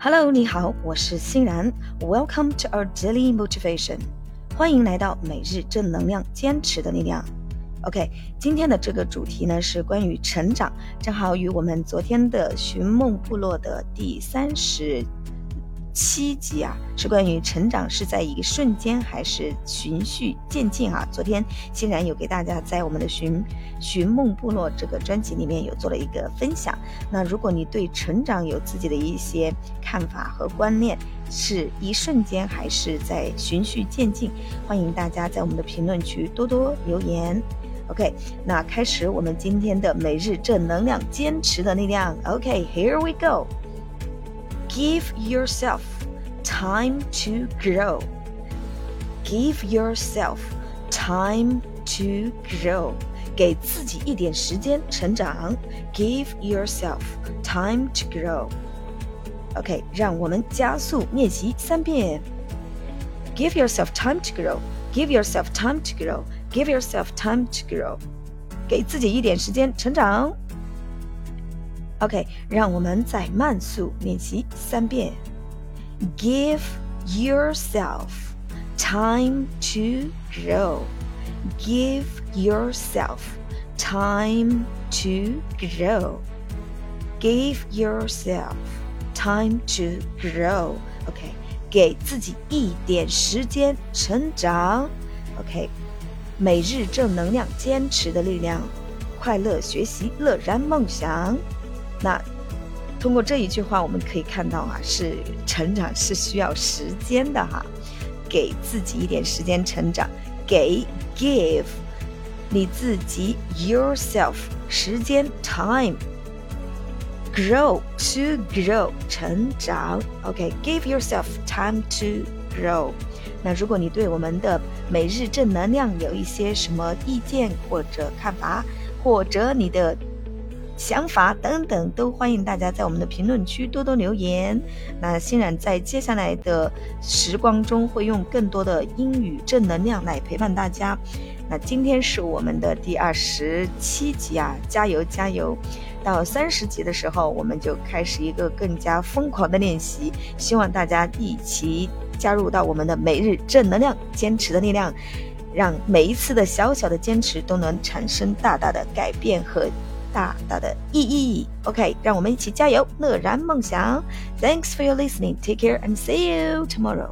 Hello，你好，我是欣然。Welcome to our daily motivation，欢迎来到每日正能量，坚持的力量。OK，今天的这个主题呢是关于成长，正好与我们昨天的寻梦部落的第三十。七集啊，是关于成长是在一瞬间还是循序渐进啊？昨天欣然有给大家在我们的寻寻梦部落这个专辑里面有做了一个分享。那如果你对成长有自己的一些看法和观念，是一瞬间还是在循序渐进？欢迎大家在我们的评论区多多留言。OK，那开始我们今天的每日正能量，坚持的力量。OK，Here we go。Give yourself time to grow. Give yourself time to grow. 给自己一点时间成长。Give yourself time to grow. OK，让我们加速练习三遍。Give yourself time to grow. Give yourself time to grow. Give yourself time to grow. 给自己一点时间成长。 OK，让我们再慢速练习三遍。Give yourself time to grow. Give yourself time to grow. Give yourself time to grow. OK，给自己一点时间成长。OK，每日正能量，坚持的力量，快乐学习，乐然梦想。 那通过这一句话，我们可以看到啊，是成长是需要时间的哈，给自己一点时间成长，给 give 你自己 yourself 时间 time grow to grow 成长，OK，give yourself time to grow。那如果你对我们的每日正能量有一些什么意见或者看法，或者你的。想法等等，都欢迎大家在我们的评论区多多留言。那欣然在接下来的时光中，会用更多的英语正能量来陪伴大家。那今天是我们的第二十七集啊，加油加油！到三十集的时候，我们就开始一个更加疯狂的练习。希望大家一起加入到我们的每日正能量，坚持的力量，让每一次的小小的坚持都能产生大大的改变和。大大的意义。OK，让我们一起加油，乐然梦想。Thanks for your listening. Take care and see you tomorrow.